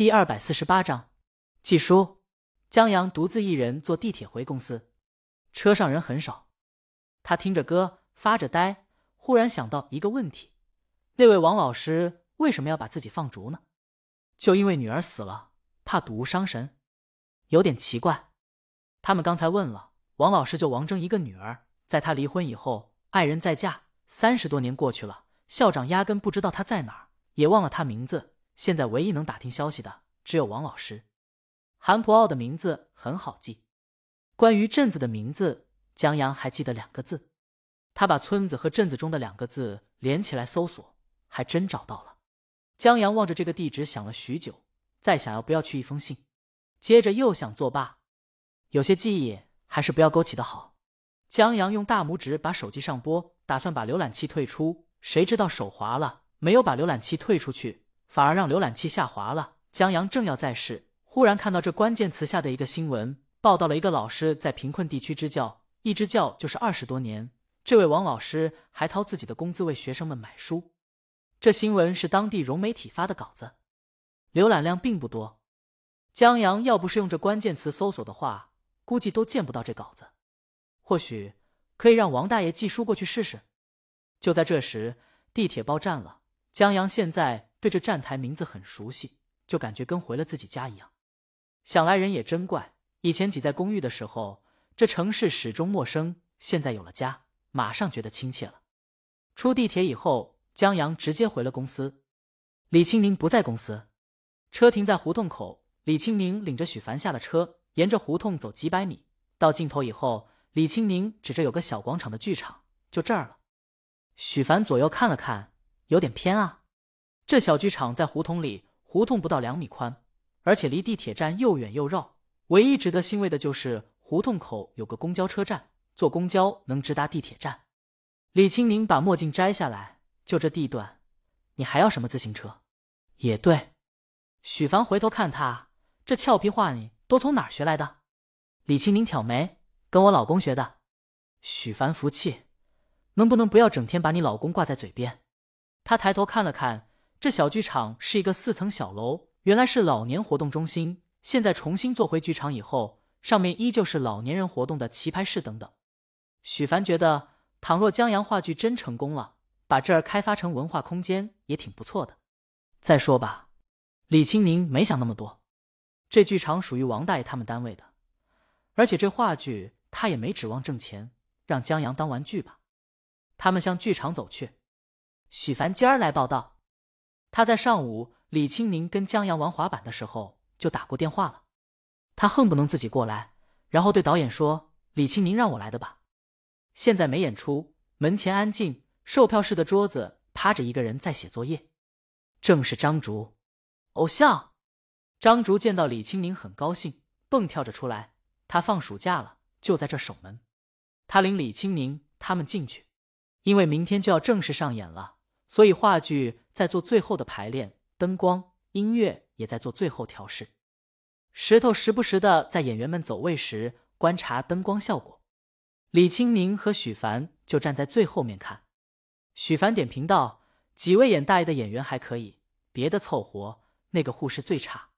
第二百四十八章，季叔，江阳独自一人坐地铁回公司，车上人很少。他听着歌，发着呆，忽然想到一个问题：那位王老师为什么要把自己放逐呢？就因为女儿死了，怕睹物伤神？有点奇怪。他们刚才问了王老师，就王峥一个女儿，在他离婚以后，爱人再嫁，三十多年过去了，校长压根不知道他在哪儿，也忘了他名字。现在唯一能打听消息的只有王老师。韩普奥的名字很好记，关于镇子的名字，江阳还记得两个字。他把村子和镇子中的两个字连起来搜索，还真找到了。江阳望着这个地址想了许久，再想要不要去一封信，接着又想作罢。有些记忆还是不要勾起的好。江阳用大拇指把手机上拨，打算把浏览器退出，谁知道手滑了，没有把浏览器退出去。反而让浏览器下滑了。江阳正要再试，忽然看到这关键词下的一个新闻，报道了一个老师在贫困地区支教，一支教就是二十多年。这位王老师还掏自己的工资为学生们买书。这新闻是当地融媒体发的稿子，浏览量并不多。江阳要不是用这关键词搜索的话，估计都见不到这稿子。或许可以让王大爷寄书过去试试。就在这时，地铁报站了。江阳现在。对这站台名字很熟悉，就感觉跟回了自己家一样。想来人也真怪，以前挤在公寓的时候，这城市始终陌生；现在有了家，马上觉得亲切了。出地铁以后，江阳直接回了公司。李青宁不在公司，车停在胡同口。李青宁领着许凡下了车，沿着胡同走几百米，到尽头以后，李青宁指着有个小广场的剧场，就这儿了。许凡左右看了看，有点偏啊。这小剧场在胡同里，胡同不到两米宽，而且离地铁站又远又绕。唯一值得欣慰的就是胡同口有个公交车站，坐公交能直达地铁站。李青宁把墨镜摘下来，就这地段，你还要什么自行车？也对。许凡回头看他，这俏皮话你都从哪儿学来的？李青宁挑眉，跟我老公学的。许凡服气，能不能不要整天把你老公挂在嘴边？他抬头看了看。这小剧场是一个四层小楼，原来是老年活动中心。现在重新做回剧场以后，上面依旧是老年人活动的棋牌室等等。许凡觉得，倘若江阳话剧真成功了，把这儿开发成文化空间也挺不错的。再说吧，李青宁没想那么多，这剧场属于王大爷他们单位的，而且这话剧他也没指望挣钱，让江阳当玩具吧。他们向剧场走去，许凡今儿来报道。他在上午李青宁跟江阳玩滑板的时候就打过电话了，他恨不能自己过来，然后对导演说：“李青宁让我来的吧。”现在没演出，门前安静，售票室的桌子趴着一个人在写作业，正是张竹，偶像。张竹见到李青宁很高兴，蹦跳着出来。他放暑假了，就在这守门。他领李青宁他们进去，因为明天就要正式上演了。所以话剧在做最后的排练，灯光、音乐也在做最后调试。石头时不时的在演员们走位时观察灯光效果。李青宁和许凡就站在最后面看。许凡点评道：“几位演大爷的演员还可以，别的凑合，那个护士最差。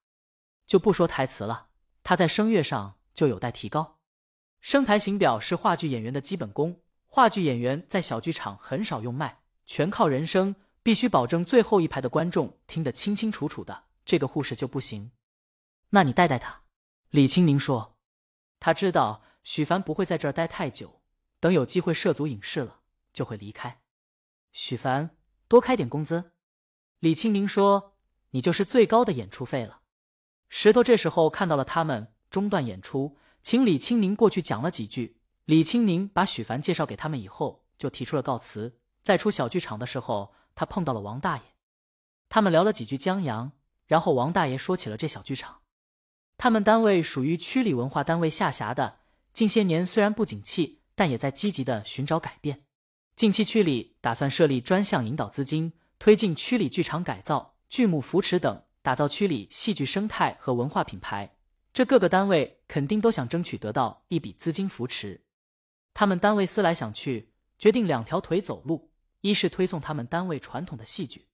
就不说台词了，他在声乐上就有待提高。声台形表是话剧演员的基本功，话剧演员在小剧场很少用麦。”全靠人声，必须保证最后一排的观众听得清清楚楚的。这个护士就不行，那你带带他。李青宁说，他知道许凡不会在这儿待太久，等有机会涉足影视了就会离开。许凡，多开点工资。李青宁说，你就是最高的演出费了。石头这时候看到了他们中断演出，请李青宁过去讲了几句。李青宁把许凡介绍给他们以后，就提出了告辞。在出小剧场的时候，他碰到了王大爷，他们聊了几句江阳，然后王大爷说起了这小剧场。他们单位属于区里文化单位下辖的，近些年虽然不景气，但也在积极的寻找改变。近期区里打算设立专项引导资金，推进区里剧场改造、剧目扶持等，打造区里戏剧生态和文化品牌。这各个单位肯定都想争取得到一笔资金扶持。他们单位思来想去，决定两条腿走路。一是推送他们单位传统的戏剧，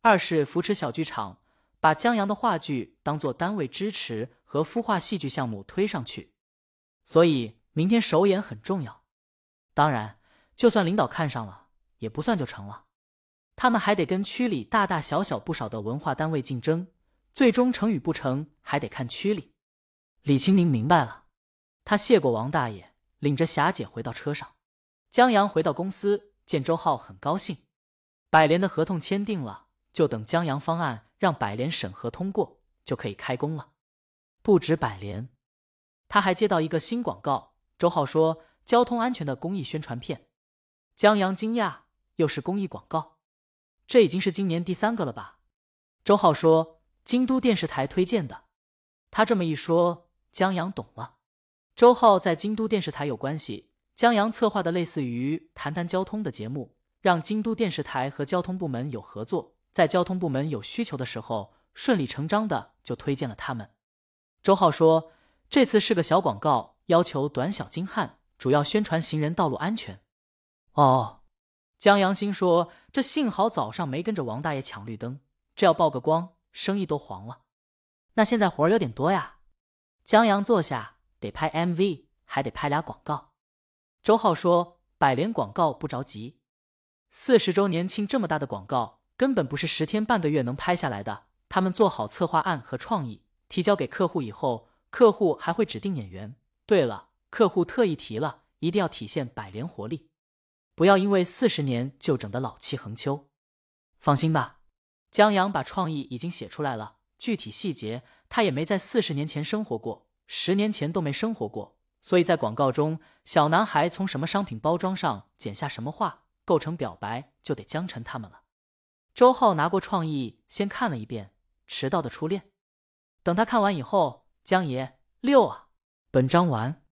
二是扶持小剧场，把江阳的话剧当做单位支持和孵化戏剧项目推上去。所以明天首演很重要。当然，就算领导看上了，也不算就成了。他们还得跟区里大大小小不少的文化单位竞争，最终成与不成还得看区里。李清明明白了，他谢过王大爷，领着霞姐回到车上。江阳回到公司，见周浩很高兴。百联的合同签订了，就等江阳方案让百联审核通过，就可以开工了。不止百联，他还接到一个新广告。周浩说：“交通安全的公益宣传片。”江阳惊讶：“又是公益广告？这已经是今年第三个了吧？”周浩说：“京都电视台推荐的。”他这么一说，江阳懂了。周浩在京都电视台有关系。江阳策划的类似于谈谈交通的节目，让京都电视台和交通部门有合作，在交通部门有需求的时候，顺理成章的就推荐了他们。周浩说：“这次是个小广告，要求短小精悍，主要宣传行人道路安全。”哦，江阳心说：“这幸好早上没跟着王大爷抢绿灯，这要曝个光，生意都黄了。”那现在活儿有点多呀。江阳坐下，得拍 MV，还得拍俩广告。周浩说：“百联广告不着急，四十周年庆这么大的广告，根本不是十天半个月能拍下来的。他们做好策划案和创意，提交给客户以后，客户还会指定演员。对了，客户特意提了，一定要体现百联活力，不要因为四十年就整得老气横秋。放心吧，江阳把创意已经写出来了，具体细节他也没在四十年前生活过，十年前都没生活过。”所以在广告中，小男孩从什么商品包装上剪下什么画构成表白，就得江辰他们了。周浩拿过创意，先看了一遍《迟到的初恋》。等他看完以后，江爷六啊，本章完。